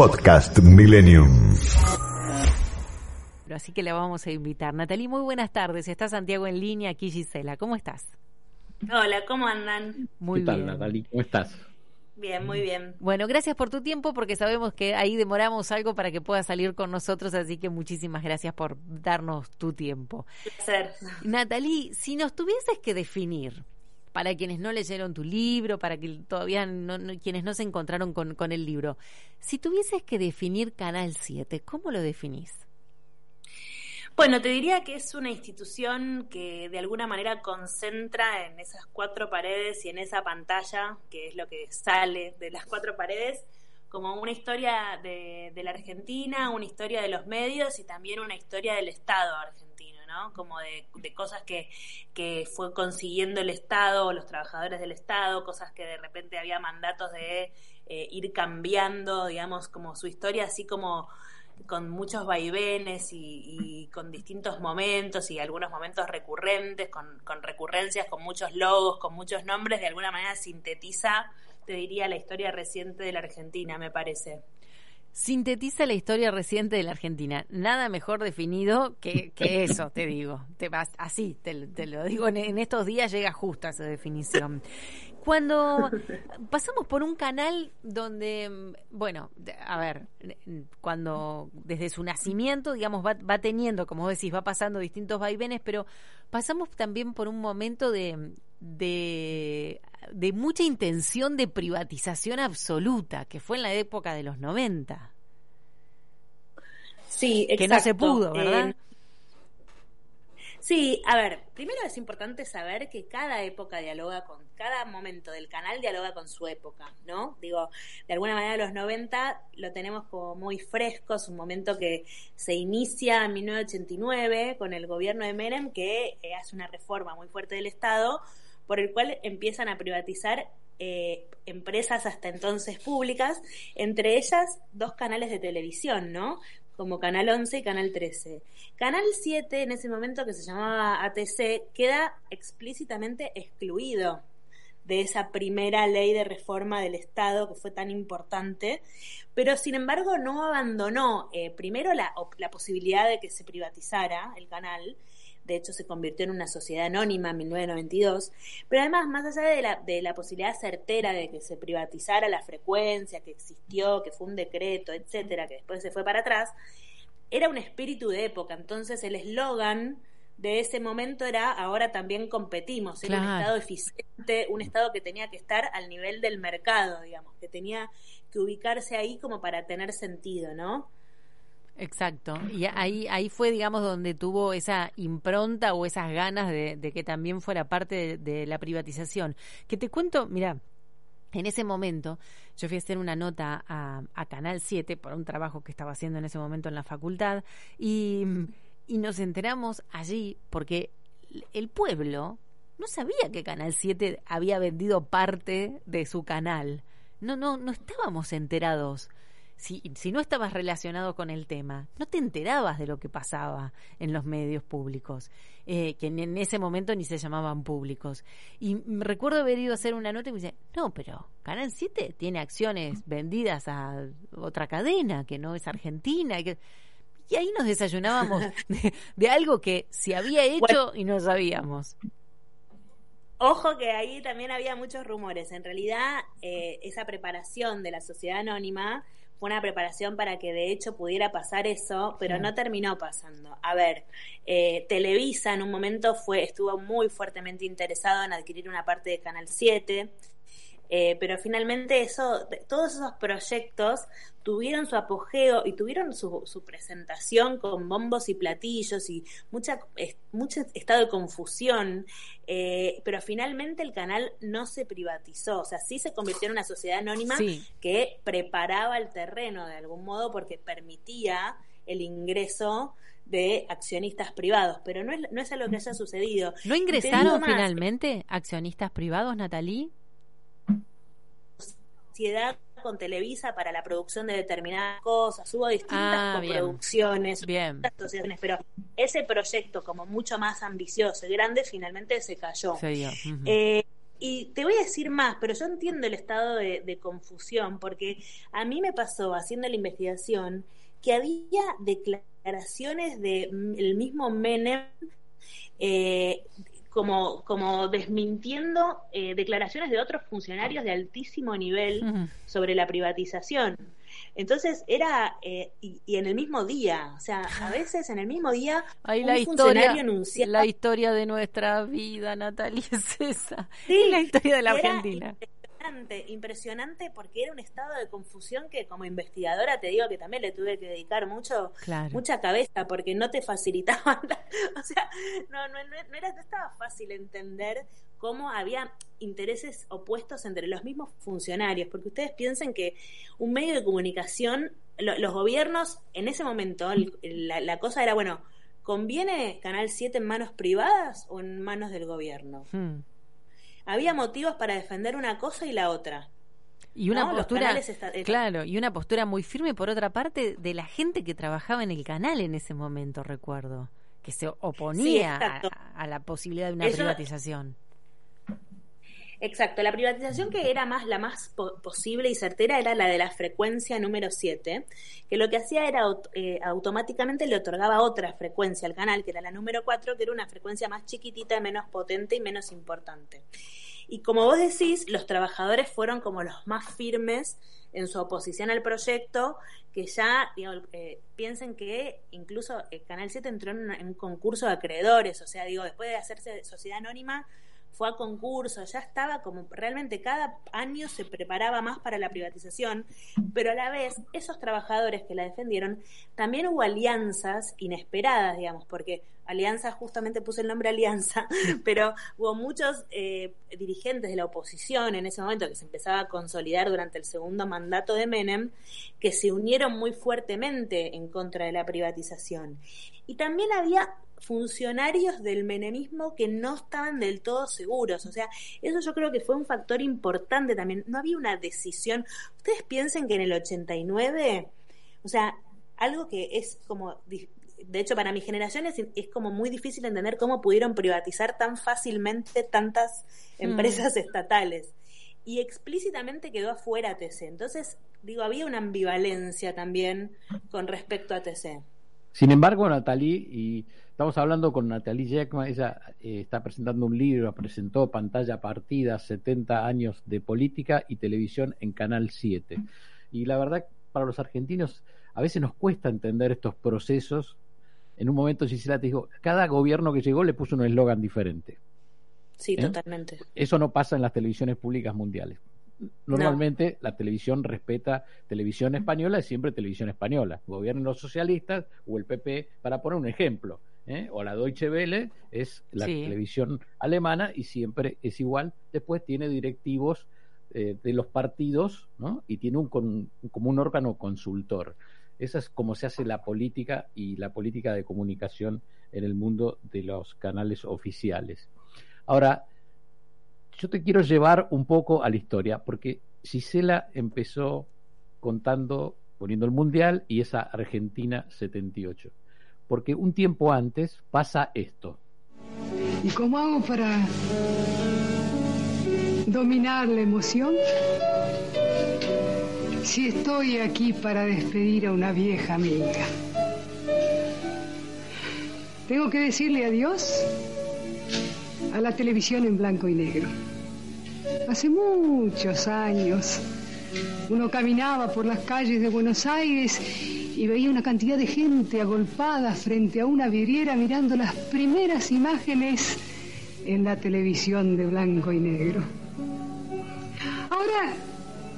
Podcast Millennium. Así que la vamos a invitar. Natalie, muy buenas tardes. Está Santiago en línea, aquí Gisela. ¿Cómo estás? Hola, ¿cómo andan? Muy ¿Qué tal, bien. Natalie? ¿Cómo estás? Bien, muy bien. Bueno, gracias por tu tiempo porque sabemos que ahí demoramos algo para que puedas salir con nosotros, así que muchísimas gracias por darnos tu tiempo. Placer. Natalie, si nos tuvieses que definir, para quienes no leyeron tu libro, para que todavía no, quienes no se encontraron con, con el libro, si tuvieses que definir Canal 7, ¿cómo lo definís? Bueno, te diría que es una institución que de alguna manera concentra en esas cuatro paredes y en esa pantalla, que es lo que sale de las cuatro paredes, como una historia de, de la Argentina, una historia de los medios y también una historia del Estado argentino, ¿no? Como de, cosas que, que fue consiguiendo el Estado los trabajadores del Estado, cosas que de repente había mandatos de eh, ir cambiando, digamos, como su historia, así como con muchos vaivenes y, y con distintos momentos y algunos momentos recurrentes, con, con recurrencias, con muchos logos, con muchos nombres, de alguna manera sintetiza, te diría, la historia reciente de la Argentina, me parece. Sintetiza la historia reciente de la Argentina. Nada mejor definido que, que eso, te digo. Te vas así, te, te lo digo. En, en estos días llega justa esa definición. Cuando pasamos por un canal donde, bueno, a ver, cuando desde su nacimiento, digamos, va, va teniendo, como decís, va pasando distintos vaivenes, pero pasamos también por un momento de, de, de mucha intención de privatización absoluta, que fue en la época de los 90. Sí, Que no se pudo, ¿verdad? Eh, sí, a ver, primero es importante saber que cada época dialoga con, cada momento del canal dialoga con su época, ¿no? Digo, de alguna manera los 90 lo tenemos como muy fresco, es un momento que se inicia en 1989 con el gobierno de Menem que eh, hace una reforma muy fuerte del Estado por el cual empiezan a privatizar eh, empresas hasta entonces públicas, entre ellas dos canales de televisión, ¿no? Como Canal 11 y Canal 13. Canal 7, en ese momento que se llamaba ATC, queda explícitamente excluido de esa primera ley de reforma del Estado que fue tan importante, pero sin embargo no abandonó eh, primero la, posibilidad de que se privatizara el canal, de hecho se convirtió en una sociedad anónima en 1992, pero además más allá de la, de la posibilidad certera de que se privatizara la frecuencia, que existió, que fue un decreto, etcétera, que después se fue para atrás, era un espíritu de época, entonces el eslogan de ese momento era ahora también competimos, era un estado eficiente, un estado que tenía que estar al nivel del mercado, digamos, que tenía que ubicarse ahí como para tener sentido, ¿no? Exacto. Y ahí, ahí fue, digamos, donde tuvo esa impronta o esas ganas de, que también fuera parte de, la privatización. Que te cuento, mira, en ese momento yo fui a hacer una nota a, a Canal 7 por un trabajo que estaba haciendo en ese momento en la facultad y, y nos enteramos allí porque el pueblo no sabía que Canal 7 había vendido parte de su canal. No, no, no estábamos enterados si, si no estabas relacionado con el tema, no te enterabas de lo que pasaba en los medios públicos, eh, que en, en ese momento ni se llamaban públicos. Y me recuerdo haber ido a hacer una nota y me dice, no, pero Canal 7 tiene acciones vendidas a otra cadena que no es argentina. Y, que- y ahí nos desayunábamos de, de algo que se había hecho y no sabíamos. Ojo que ahí también había muchos rumores. En realidad, eh, esa preparación de la sociedad anónima una preparación para que de hecho pudiera pasar eso, pero no terminó pasando. A ver, eh, Televisa en un momento fue estuvo muy fuertemente interesado en adquirir una parte de Canal 7. Eh, pero finalmente eso, todos esos proyectos tuvieron su apogeo y tuvieron su, su presentación con bombos y platillos y mucha, mucho estado de confusión, eh, pero finalmente el canal no se privatizó, o sea, sí se convirtió en una sociedad anónima que preparaba el terreno de algún modo porque permitía el ingreso de accionistas privados, pero no es, no es algo que haya sucedido. ¿No ingresaron finalmente accionistas privados, Natalie? Sociedad con Televisa para la producción de determinadas cosas, hubo distintas ah, producciones, bien. pero ese proyecto como mucho más ambicioso y grande finalmente se cayó. Eh, y te voy a decir más, pero yo entiendo el estado de, de, confusión, porque a mí me pasó haciendo la investigación que había declaraciones del mismo Menem eh, como, como desmintiendo eh, declaraciones de otros funcionarios de altísimo nivel sobre la privatización. Entonces era, eh, y, en el mismo día, o sea, a veces en el mismo día, un la historia, La historia de nuestra vida, Natalia, es esa. Sí, la historia de la Argentina impresionante, porque era un estado de confusión que como investigadora te digo que también le tuve que dedicar mucho, mucha cabeza, porque no te facilitaban, o sea, no, no, no, era, no estaba fácil entender cómo había intereses opuestos entre los mismos funcionarios, porque ustedes piensen que un medio de comunicación, los gobiernos en ese momento, la, cosa era, bueno, ¿conviene Canal 7 en manos privadas o en manos del gobierno? Hmm había motivos para defender una cosa y la otra. Y una postura, claro, y una postura muy firme por otra parte de la gente que trabajaba en el canal en ese momento, recuerdo, que se oponía a, la posibilidad de una privatización. Exacto, la privatización que era más la más posible y certera era la de la frecuencia número 7, que lo que hacía era eh, automáticamente le otorgaba otra frecuencia al canal, que era la número 4, que era una frecuencia más chiquitita, menos potente y menos importante. Y como vos decís, los trabajadores fueron como los más firmes en su oposición al proyecto, que ya eh, piensen que incluso el Canal 7 entró en un concurso de acreedores, o sea, digo, después de hacerse sociedad anónima, fue a concurso, ya estaba como realmente cada año se preparaba más para la privatización, pero a la vez esos trabajadores que la defendieron, también hubo alianzas inesperadas, digamos, porque Alianza justamente puse el nombre Alianza, pero hubo muchos eh, dirigentes de la oposición en ese momento que se empezaba a consolidar durante el segundo mandato de Menem, que se unieron muy fuertemente en contra de la privatización. Y también había funcionarios del menemismo que no estaban del todo seguros. O sea, eso yo creo que fue un factor importante también. No había una decisión. Ustedes piensen que en el 89, o sea, algo que es como, de hecho para mi generación es, como muy difícil entender cómo pudieron privatizar tan fácilmente tantas mm. empresas estatales. Y explícitamente quedó afuera TC. Entonces, digo, había una ambivalencia también con respecto a TC. Sin embargo, Natalie, y estamos hablando con Natalie Jackman, ella eh, está presentando un libro, presentó Pantalla Partida, 70 años de política y televisión en Canal 7. Y la verdad, para los argentinos, a veces nos cuesta entender estos procesos. En un momento, Gisela te dijo, cada gobierno que llegó le puso un eslogan diferente. Sí, ¿Eh? totalmente. Eso no pasa en las televisiones públicas mundiales normalmente la televisión respeta televisión española es siempre televisión española. Gobiernen los socialistas o el PP, para poner un ejemplo. ¿eh? O la Deutsche Welle es la televisión alemana y siempre es igual. Después tiene directivos eh, de los partidos ¿no? y tiene un como un órgano consultor. Esa es como se hace la política y la política de comunicación en el mundo de los canales oficiales. Ahora, yo te quiero llevar un poco a la historia, porque Gisela empezó contando, poniendo el Mundial y esa Argentina 78. Porque un tiempo antes pasa esto. ¿Y cómo hago para dominar la emoción? Si estoy aquí para despedir a una vieja amiga. Tengo que decirle adiós a la televisión en blanco y negro. Hace muchos años uno caminaba por las calles de Buenos Aires y veía una cantidad de gente agolpada frente a una vidriera mirando las primeras imágenes en la televisión de blanco y negro. ahora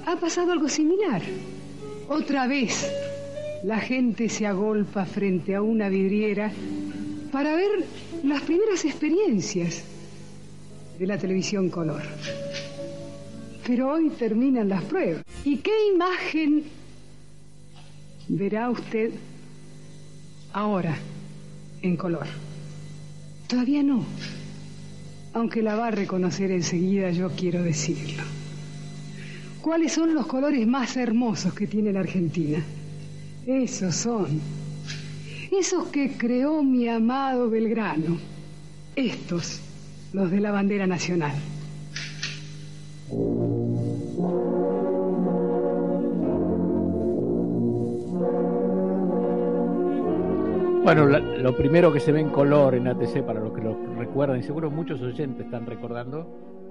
ha pasado algo similar. Otra vez la gente se agolpa frente a una vidriera para ver las primeras experiencias de la televisión color. Pero hoy terminan las pruebas. ¿Y qué imagen verá usted ahora en color? Todavía no. Aunque la va a reconocer enseguida, yo quiero decirlo. ¿Cuáles son los colores más hermosos que tiene la Argentina? Esos son. Esos que creó mi amado Belgrano. Estos, los de la bandera nacional. Bueno, lo primero que se ve en color en ATC, para los que lo recuerdan, y seguro muchos oyentes están recordando,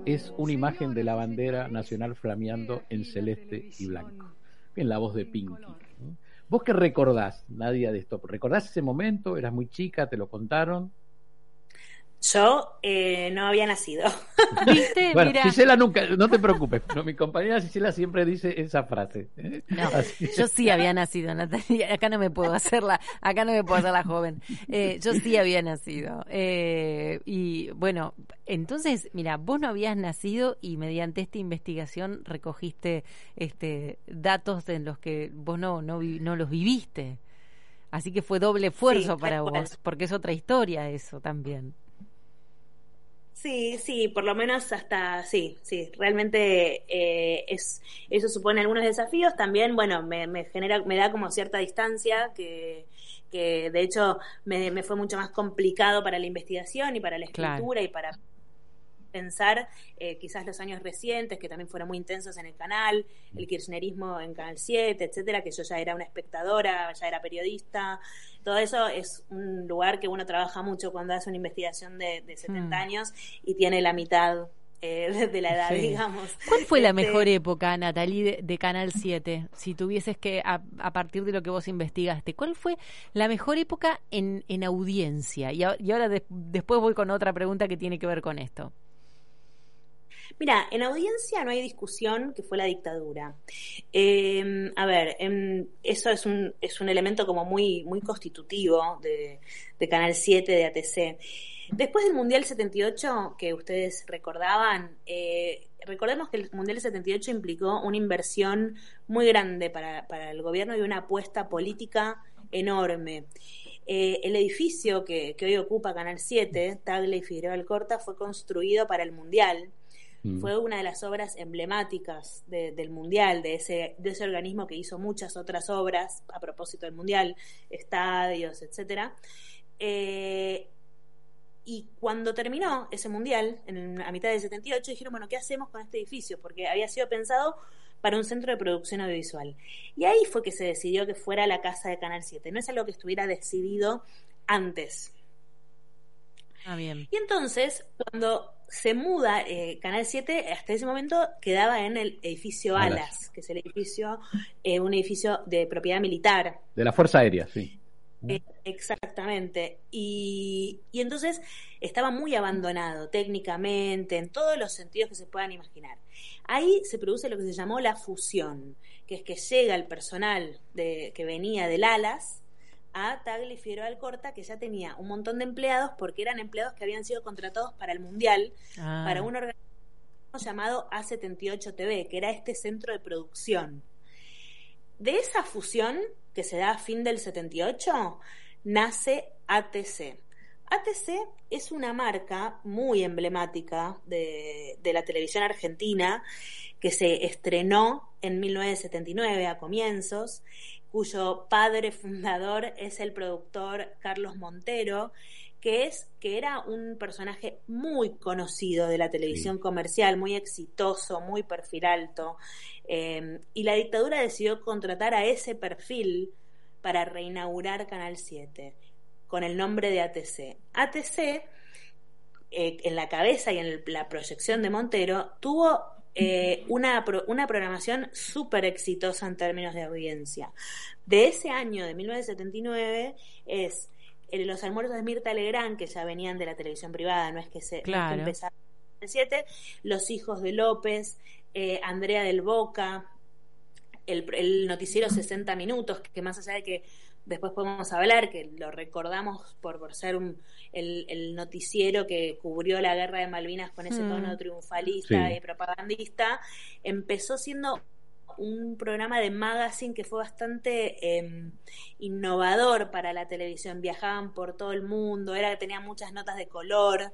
es una imagen de la bandera nacional flameando en celeste y blanco. En la voz de Pinky. ¿Vos qué recordás, Nadia, de esto? ¿Recordás ese momento? ¿Eras muy chica? ¿Te lo contaron? Yo eh, no había nacido. ¿Viste? Bueno, Gisela nunca, no te preocupes, pero mi compañera Gisela siempre dice esa frase. ¿eh? No, yo sí había nacido, Natalia. Acá no me puedo hacerla, acá no me puedo hacer la joven. Eh, yo sí había nacido. y bueno, entonces, mira, vos no habías nacido y mediante esta investigación recogiste este datos en los que vos no, no, no los viviste. Así que fue doble esfuerzo para vos, porque es otra historia eso también. Sí, sí, por lo menos hasta, sí, sí, realmente eh, es, eso supone algunos desafíos. También, bueno, me, me genera, me da como cierta distancia que, que de hecho me, me, fue mucho más complicado para la investigación y para la escritura y para pensar eh, quizás los años recientes, que también fueron muy intensos en el canal, el kirchnerismo en Canal 7, etcétera, que yo ya era una espectadora, ya era periodista. Todo eso es un lugar que uno trabaja mucho cuando hace una investigación de, 70 hmm. años y tiene la mitad eh, de la edad, digamos. ¿Cuál fue la este, mejor época, Natalie, de, Canal 7? Si tuvieses que, a, partir de lo que vos investigaste, ¿cuál fue la mejor época en, en audiencia? Y, ahora después voy con otra pregunta que tiene que ver con esto. Mira, en audiencia no hay discusión que fue la dictadura. Em, a ver, em, eso es un, es un elemento como muy, muy constitutivo de, Canal 7 de ATC. Después del Mundial 78, que ustedes recordaban, eh, recordemos que el Mundial 78 implicó una inversión muy grande para, el gobierno y una apuesta política enorme. Eh, el edificio que, que, hoy ocupa Canal 7, Tagle y Figueroa Alcorta, fue construido para el Mundial Fue una de las obras emblemáticas del Mundial, de ese, de ese organismo que hizo muchas otras obras a propósito del Mundial, estadios, etcétera. Eh, y cuando terminó ese mundial, en, a mitad del 78, dijeron, bueno, ¿qué hacemos con este edificio? Porque había sido pensado para un centro de producción audiovisual. Y ahí fue que se decidió que fuera la casa de Canal 7. No es algo que estuviera decidido antes. Ah, bien. Y entonces, cuando se muda, eh, Canal 7 hasta ese momento quedaba en el edificio Alas, que es el edificio, eh, un edificio de propiedad militar. De la Fuerza Aérea, sí. Eh, exactamente. Y, y, entonces estaba muy abandonado técnicamente, en todos los sentidos que se puedan imaginar. Ahí se produce lo que se llamó la fusión, que es que llega el personal de, que venía del Alas a Tagliafiero Alcorta, que ya tenía un montón de empleados porque eran empleados que habían sido contratados para el Mundial, ah. para un organismo llamado A78 TV, que era este centro de producción. De esa fusión, que se da a fin del 78, nace ATC. ATC es una marca muy emblemática de, de la televisión argentina que se estrenó en 1979 a comienzos cuyo padre fundador es el productor Carlos Montero, que es que era un personaje muy conocido de la televisión comercial, muy exitoso, muy perfil alto, em, y la dictadura decidió contratar a ese perfil para reinaugurar Canal 7 con el nombre de ATC. ATC, eh, en la cabeza y en la proyección de Montero, tuvo eh, una, una programación súper exitosa en términos de audiencia. De ese año, de 1979, es los almuerzos de Mirta Legrand, que ya venían de la televisión privada, no es que se claro. empezaron en 7, Los hijos de López, eh, Andrea del Boca, el, noticiero 60 minutos, que más allá de que después podemos hablar, que lo recordamos por, por ser un, el, noticiero que cubrió la guerra de Malvinas con ese tono mm. triunfalista y propagandista, empezó siendo un programa de magazine que fue bastante em, innovador para la televisión. Viajaban por todo el mundo, era tenía muchas notas de color.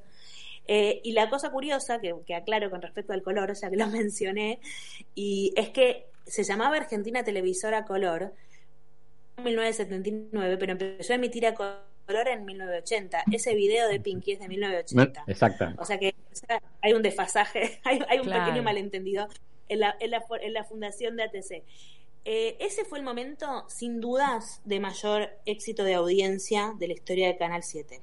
Eh, y la cosa curiosa, que, que, aclaro con respecto al color, ya que lo mencioné, y es que se llamaba Argentina Televisora Color 1979, pero empezó a emitir a color en 1980. Ese video de Pinky es de 1980. Exacto. O sea que hay un desfasaje, hay, un pequeño malentendido en la, en la, en la fundación de ATC. Eh, ese fue el momento, sin dudas, de mayor éxito de audiencia de la historia de Canal 7.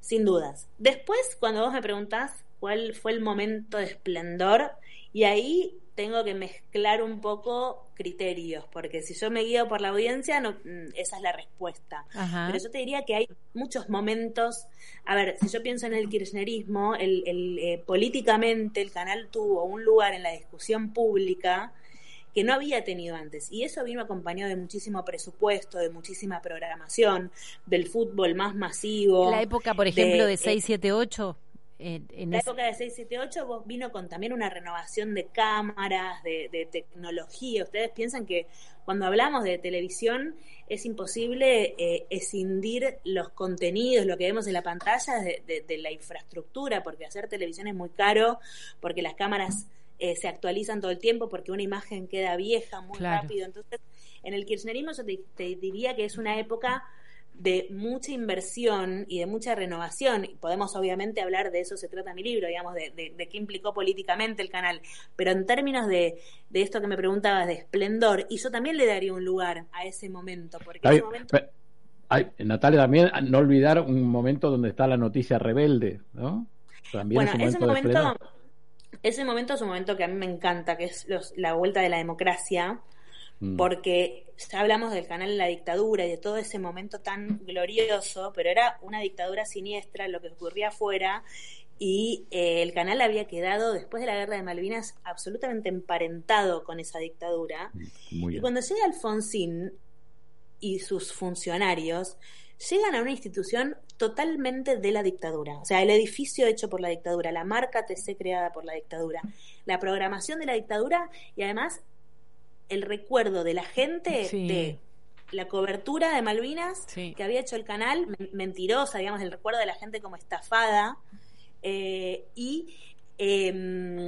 Sin dudas. Después, cuando vos me preguntás cuál fue el momento de esplendor, y ahí tengo que mezclar un poco criterios, porque si yo me guío por la audiencia, no, mm, esa es la respuesta. Pero yo te diría que hay muchos momentos, a ver, si yo pienso en el kirchnerismo, el, eh, políticamente el canal tuvo un lugar en la discusión pública que no había tenido antes. Y eso vino acompañado de muchísimo presupuesto, de muchísima programación, del fútbol más masivo. La época, por ejemplo, de, de 678. En, la época de 678 vos vino con también una renovación de cámaras, de, tecnología. Ustedes piensan que cuando hablamos de televisión es imposible eh, escindir los contenidos, lo que vemos en la pantalla de, la infraestructura, porque hacer televisión es muy caro, porque las cámaras eh, se actualizan todo el tiempo, porque una imagen queda vieja muy rápido. Entonces, en el kirchnerismo yo te diría que es una época de mucha inversión y de mucha renovación. Y podemos obviamente hablar de eso, se trata mi libro, digamos, de, de, qué implicó políticamente el canal. Pero en términos de, de, esto que me preguntabas, de esplendor, y yo también le daría un lugar a ese momento. Porque ese momento... Natalia, también no olvidar un momento donde está la noticia rebelde, ¿no? También bueno, ese momento, ese momento es un momento que a mí me encanta, que es la vuelta de la democracia Mm. porque ya hablamos del canal en la dictadura y de todo ese momento tan glorioso, pero era una dictadura siniestra lo que ocurría afuera y eh, el canal había quedado después de la guerra de Malvinas absolutamente emparentado con esa dictadura. Mm, y cuando llega Alfonsín y sus funcionarios, llegan a una institución totalmente de la dictadura. O sea, el edificio hecho por la dictadura, la marca TC creada por la dictadura, la programación de la dictadura y además el recuerdo de la gente de la cobertura de Malvinas que había hecho el canal, mentirosa, digamos, el recuerdo de la gente como estafada, eh, y, em,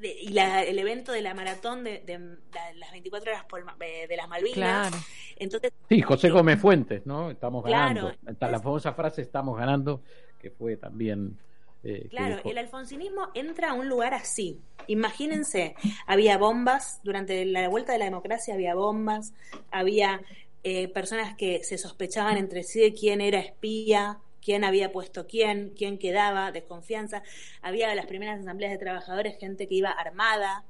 y el evento de la maratón de, las 24 horas de las Malvinas. Entonces, sí, José Gómez Fuentes, ¿no? Estamos ganando. la famosa frase estamos ganando, que fue también eh, claro, el alfonsinismo entra a un lugar así. Imagínense, había bombas, durante la vuelta de la democracia había bombas, había eh, personas que se sospechaban entre sí de quién era espía, quién había puesto quién, quién quedaba, desconfianza. Había las primeras asambleas de trabajadores, gente que iba armada.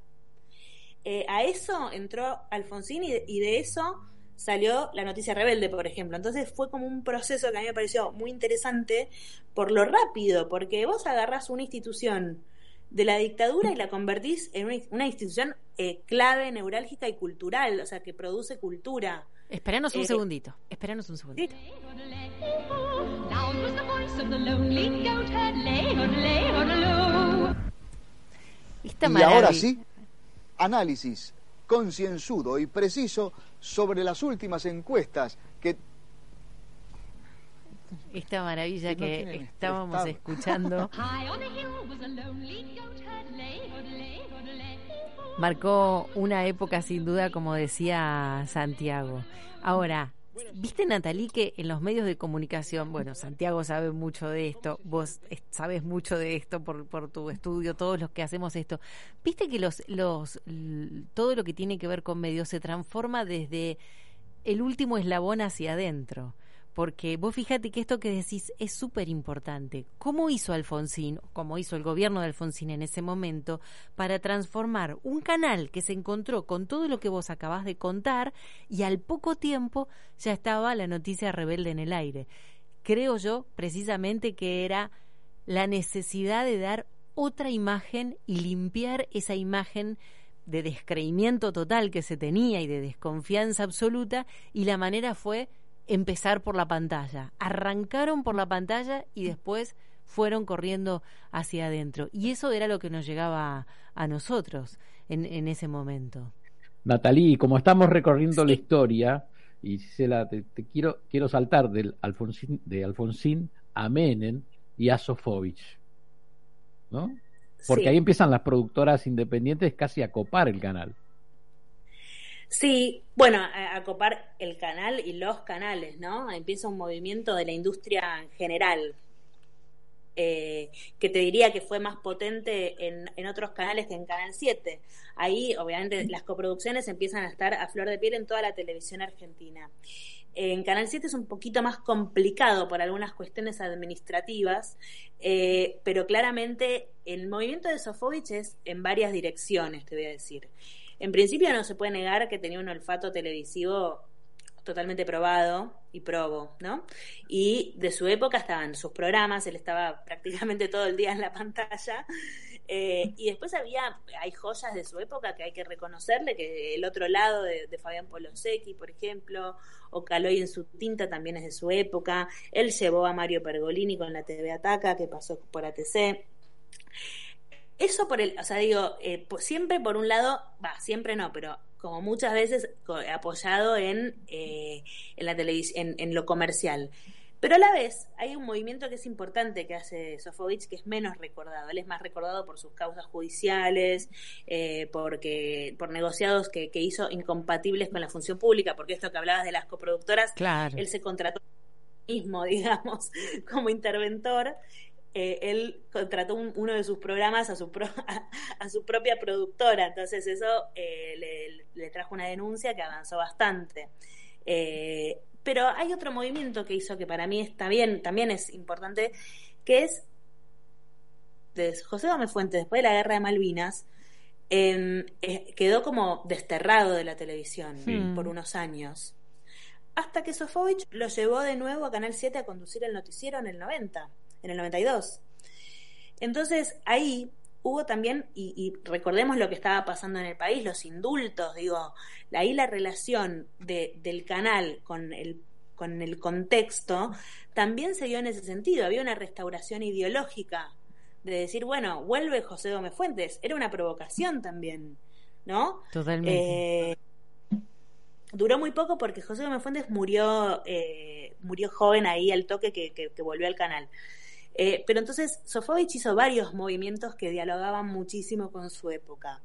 Eh, a eso entró Alfonsín y de eso salió la noticia rebelde, por ejemplo. Entonces fue como un proceso que a mí me pareció muy interesante por lo rápido, porque vos agarrás una institución de la dictadura y la convertís en una, institución eh, clave, neurálgica y cultural, o sea, que produce cultura. Esperanos un eh, segundito, esperanos un segundito. y ahora sí, análisis concienzudo y preciso sobre las últimas encuestas que esta maravilla que, estábamos escuchando. Marcó una época sin duda como decía Santiago. Ahora Viste, Natalie, que en los medios de comunicación, bueno, Santiago sabe mucho de esto, vos sabes mucho de esto por, por tu estudio, todos los que hacemos esto. Viste que los, los, todo lo que tiene que ver con medios se transforma desde el último eslabón hacia adentro porque vos fíjate que esto que decís es súper importante. ¿Cómo hizo Alfonsín, cómo hizo el gobierno de Alfonsín en ese momento, para transformar un canal que se encontró con todo lo que vos acabás de contar y al poco tiempo ya estaba la noticia rebelde en el aire? Creo yo precisamente que era la necesidad de dar otra imagen y limpiar esa imagen de descreimiento total que se tenía y de desconfianza absoluta y la manera fue empezar por la pantalla. Arrancaron por la pantalla y después fueron corriendo hacia adentro. Y eso era lo que nos llegaba a, nosotros en, en, ese momento. Natalí, como estamos recorriendo la historia, y Gisela, te, te, quiero, quiero saltar del Alfonsín, de Alfonsín a Menem y a Sofovich. ¿No? Porque ahí empiezan las productoras independientes casi a copar el canal. Sí, bueno, a, copar el canal y los canales, ¿no? Empieza un movimiento de la industria en general, eh, que te diría que fue más potente en, en, otros canales que en Canal 7. Ahí, obviamente, las coproducciones empiezan a estar a flor de piel en toda la televisión argentina. En Canal 7 es un poquito más complicado por algunas cuestiones administrativas, eh, pero claramente el movimiento de Sofovich es en varias direcciones, te voy a decir. En principio no se puede negar que tenía un olfato televisivo totalmente probado y probo, ¿no? Y de su época estaban sus programas, él estaba prácticamente todo el día en la pantalla. Eh, y después había, hay joyas de su época que hay que reconocerle, que el otro lado de, Fabián Polosecchi, por ejemplo, o Caloy en su tinta también es de su época. Él llevó a Mario Pergolini con la TV Ataca, que pasó por ATC. Eso por el, o sea, digo, eh, siempre por un lado, va, siempre no, pero como muchas veces apoyado en, eh, en la televisión, en, lo comercial. Pero a la vez hay un movimiento que es importante que hace Sofovich que es menos recordado. Él es más recordado por sus causas judiciales, eh, porque por negociados que, que, hizo incompatibles con la función pública, porque esto que hablabas de las coproductoras, él se contrató mismo, digamos, como interventor eh, él contrató uno de sus programas a su, a, su propia productora, entonces eso eh, le, trajo una denuncia que avanzó bastante. Eh, pero hay otro movimiento que hizo que para mí está bien, también es importante, que es de José Gómez Fuentes, después de la guerra de Malvinas, em, quedó como desterrado de la televisión por unos años. Hasta que Sofovich lo llevó de nuevo a Canal 7 a conducir el noticiero en el 90 en el 92. Entonces ahí hubo también, y, recordemos lo que estaba pasando en el país, los indultos, digo, ahí la relación de, del canal con el, con el contexto también se dio en ese sentido, había una restauración ideológica de decir, bueno, vuelve José Gómez Fuentes, era una provocación también, ¿no? Totalmente. Eh, duró muy poco porque José Gómez Fuentes murió, eh, murió joven ahí al toque que, que volvió al canal. Eh, pero entonces Sofovich hizo varios movimientos que dialogaban muchísimo con su época.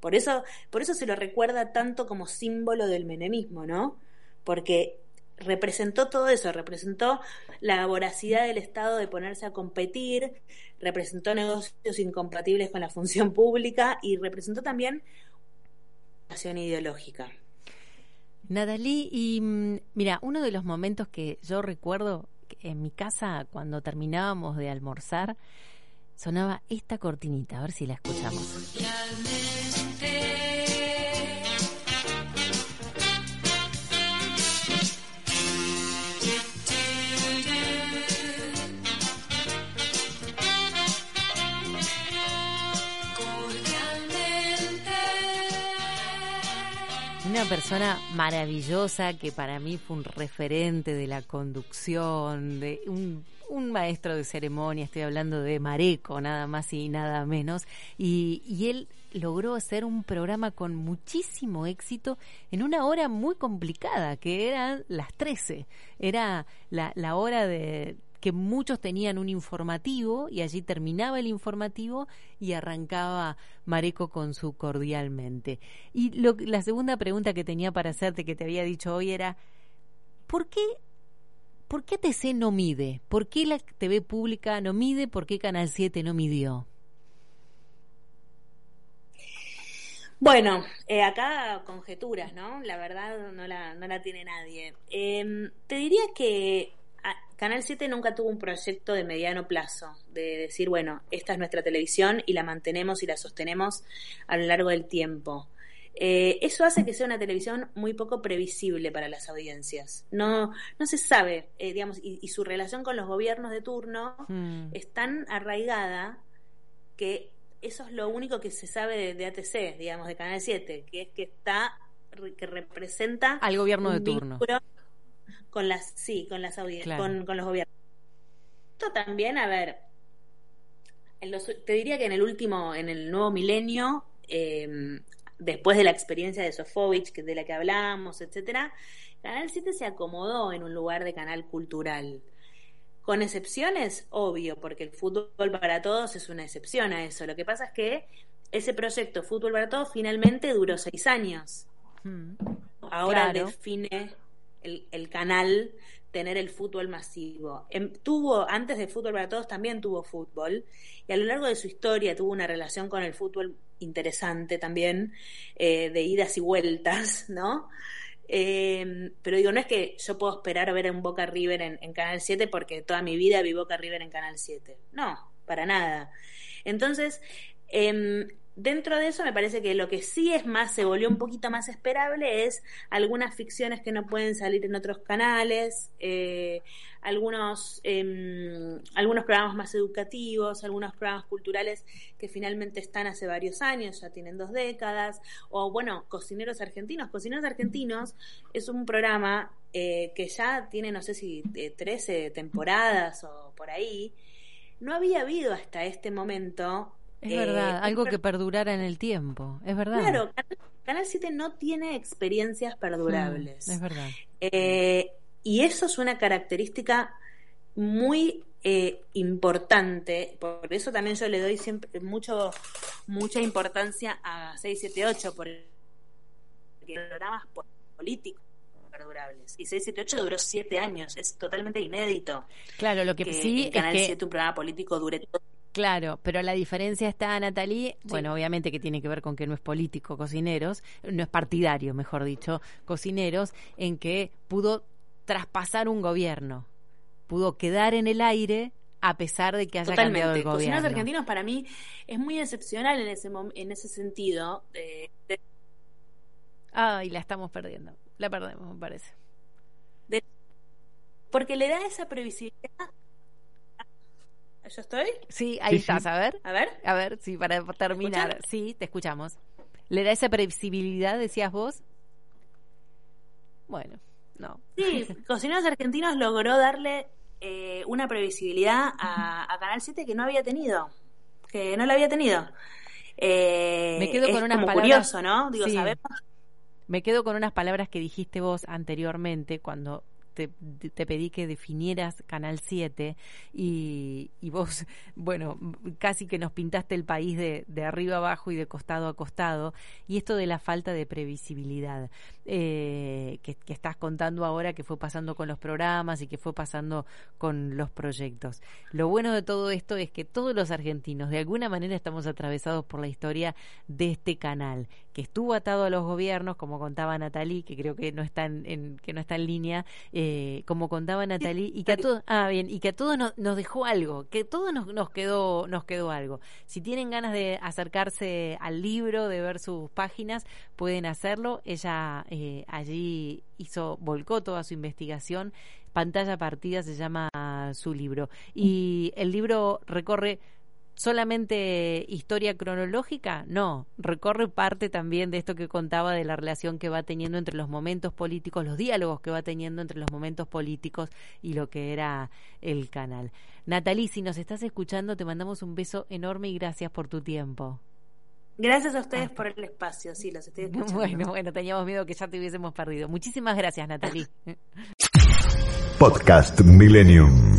Por eso, por eso se lo recuerda tanto como símbolo del menemismo, ¿no? Porque representó todo eso, representó la voracidad del Estado de ponerse a competir, representó negocios incompatibles con la función pública y representó también una acción ideológica. Nadalí, y mm, mira, uno de los momentos que yo recuerdo en mi casa, cuando terminábamos de almorzar, sonaba esta cortinita, a ver si la escuchamos. Una persona maravillosa que para mí fue un referente de la conducción, de un, maestro de ceremonia, estoy hablando de Mareco, nada más y nada menos, y, y él logró hacer un programa con muchísimo éxito en una hora muy complicada, que eran las 13. Era la, la hora de, que muchos tenían un informativo y allí terminaba el informativo y arrancaba Mareco con su cordialmente. Y lo, la segunda pregunta que tenía para hacerte, que te había dicho hoy, era, ¿por qué, ¿por qué TC no mide? ¿Por qué la TV pública no mide? ¿Por qué Canal 7 no midió? Bueno, eh, acá conjeturas, ¿no? La verdad no la, no la tiene nadie. Em, te diría que Canal 7 nunca tuvo un proyecto de mediano plazo, de decir, bueno, esta es nuestra televisión y la mantenemos y la sostenemos a lo largo del tiempo. Eh, eso hace que sea una televisión muy poco previsible para las audiencias. No, no se sabe, eh, digamos, y, su relación con los gobiernos de turno mm. es tan arraigada que eso es lo único que se sabe de, ATC, digamos, de Canal 7, que es que está, que representa al gobierno de turno. Con las, sí, con las audiencias, con, los gobiernos. Esto también, a ver, te diría que en el último, en el nuevo milenio, em, después de la experiencia de Sofovich, que de la que hablamos, etcétera, Canal 7 se acomodó en un lugar de canal cultural. Con excepciones, obvio, porque el fútbol para todos es una excepción a eso. Lo que pasa es que ese proyecto Fútbol para Todos finalmente duró seis años. Hmm. Ahora define el, canal tener el fútbol masivo. Em, tuvo, antes de Fútbol para Todos también tuvo fútbol y a lo largo de su historia tuvo una relación con el fútbol interesante también, eh, de idas y vueltas, ¿no? Eh, pero digo, no es que yo puedo esperar a ver un Boca River en, Canal 7 porque toda mi vida vi Boca River en Canal 7. No, para nada. Entonces, eh, dentro de eso me parece que lo que sí es más, se volvió un poquito más esperable es algunas ficciones que no pueden salir en otros canales, eh, algunos, em, algunos programas más educativos, algunos programas culturales que finalmente están hace varios años, ya tienen dos décadas, o bueno, Cocineros Argentinos. Cocineros Argentinos es un programa eh, que ya tiene, no sé si, 13 eh, temporadas o por ahí. No había habido hasta este momento es verdad, eh, algo que perdurara en el tiempo, es verdad. Claro, Canal 7 no tiene experiencias perdurables. Mm, es verdad. Eh, y eso es una característica muy eh, importante, por eso también yo le doy siempre mucho mucha importancia a 678, porque programas políticos perdurables. Y 678 duró siete años, es totalmente inédito. Claro, lo que, sí Canal es que... 7 un programa político dure todo Claro, pero la diferencia está, Natalie, bueno, obviamente que tiene que ver con que no es político Cocineros, no es partidario, mejor dicho, Cocineros, en que pudo traspasar un gobierno, pudo quedar en el aire a pesar de que haya cambiado el gobierno. Cocineros argentinos para mí es muy excepcional en ese en ese sentido. Ay, la estamos perdiendo, la perdemos, me parece. porque le da esa previsibilidad ¿Yo estoy? Sí, ahí estás, a ver. A ver. A ver, sí, para terminar. Sí, te escuchamos. ¿Le da esa previsibilidad, decías vos? Bueno, no. Sí, Cocineros Argentinos logró darle eh, una previsibilidad a, Canal 7 que no había tenido. Que no la había tenido. Eh, Me quedo con unas palabras. curioso, ¿no? Digo, ¿sabemos? Me quedo con unas palabras que dijiste vos anteriormente cuando te, pedí que definieras Canal 7 y, vos, bueno, casi que nos pintaste el país de, arriba abajo y de costado a costado, y esto de la falta de previsibilidad eh, que, estás contando ahora que fue pasando con los programas y que fue pasando con los proyectos. Lo bueno de todo esto es que todos los argentinos, de alguna manera, estamos atravesados por la historia de este canal, que estuvo atado a los gobiernos, como contaba Natalie, que creo que no está en, que no está en línea, eh, como contaba Natalie, y que a todos, ah, bien, y que a todos nos, dejó algo, que a todos nos, nos, quedó, nos quedó algo. Si tienen ganas de acercarse al libro, de ver sus páginas, pueden hacerlo. Ella eh, allí hizo, volcó toda su investigación. Pantalla partida se llama su libro. Y el libro recorre solamente historia cronológica, no, recorre parte también de esto que contaba de la relación que va teniendo entre los momentos políticos, los diálogos que va teniendo entre los momentos políticos y lo que era el canal. Natalie, si nos estás escuchando, te mandamos un beso enorme y gracias por tu tiempo. Gracias a ustedes por el espacio, sí, los estoy escuchando. Bueno, bueno, teníamos miedo que ya te hubiésemos perdido. Muchísimas gracias, Natalie. Podcast Millennium.